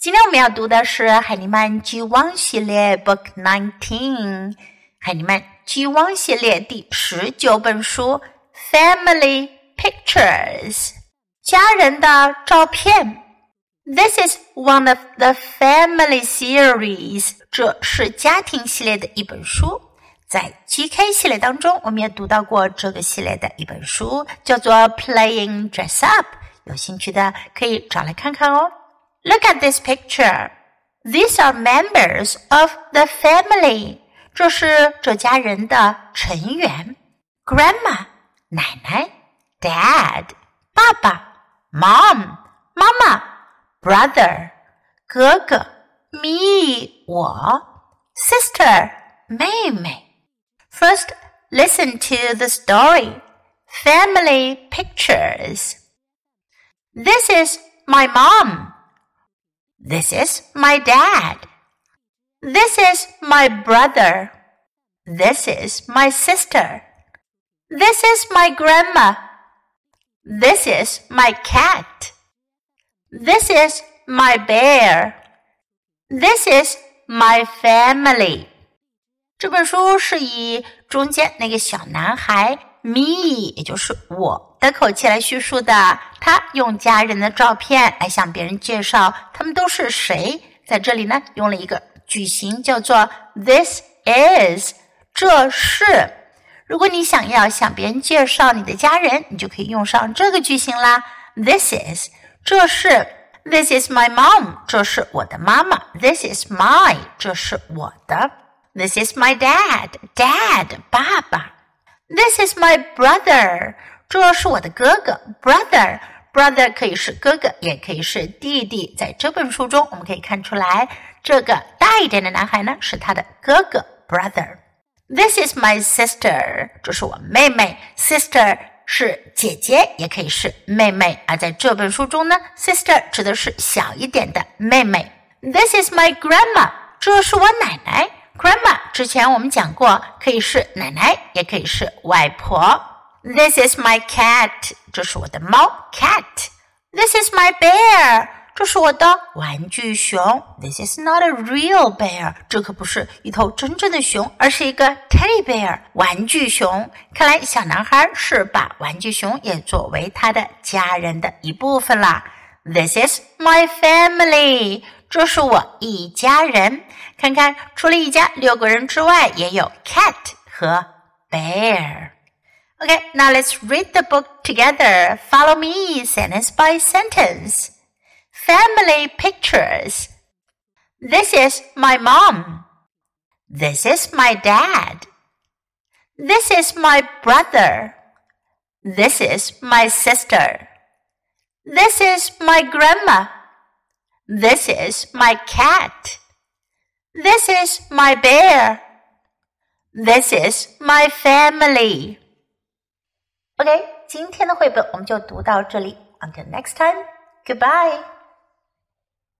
今天我们要读的是海尼曼巨汪系列 Book Nineteen，海尼曼巨汪系列第十九本书 Family Pictures，家人的照片。This is one of the family series，这是家庭系列的一本书。在 GK 系列当中，我们也读到过这个系列的一本书，叫做 Playing Dress Up。有兴趣的可以找来看看哦。Look at this picture. These are members of the family. 这是这家人的成员。Grandma 奶奶，Dad 爸爸，Mom 妈妈，Brother 哥哥，Me 我，Sister 妹妹。First, listen to the story. Family pictures. This is my mom. This is my dad. This is my brother. This is my sister. This is my grandma. This is my cat. This is my bear. This is my family. 这本书是以中间那个小男孩 me，也就是我 的口气来叙述的。他用家人的照片来向别人介绍他们都是谁。在这里呢，用了一个句型叫做 "This is"，这是。如果你想要向别人介绍你的家人，你就可以用上这个句型啦。This is，这是。This is my mom，这是我的妈妈。This is my，这是我的。This is my dad，dad，爸爸。This is my brother。这是我的哥哥，brother，brother 可以是哥哥，也可以是弟弟。在这本书中，我们可以看出来，这个大一点的男孩呢是他的哥哥，brother。This is my sister，这是我妹妹，sister 是姐姐，也可以是妹妹。而在这本书中呢，sister 指的是小一点的妹妹。This is my grandma，这是我奶奶，grandma 之前我们讲过，可以是奶奶，也可以是外婆。This is my cat，这是我的猫，cat。This is my bear，这是我的玩具熊。This is not a real bear，这可不是一头真正的熊，而是一个 teddy bear，玩具熊。看来小男孩是把玩具熊也作为他的家人的一部分啦。This is my family，这是我一家人。看看，除了一家六个人之外，也有 cat 和 bear。Okay, now let's read the book together. Follow me sentence by sentence. Family pictures. This is my mom. This is my dad. This is my brother. This is my sister. This is my grandma. This is my cat. This is my bear. This is my family. OK，今天的绘本我们就读到这里。Until next time, goodbye.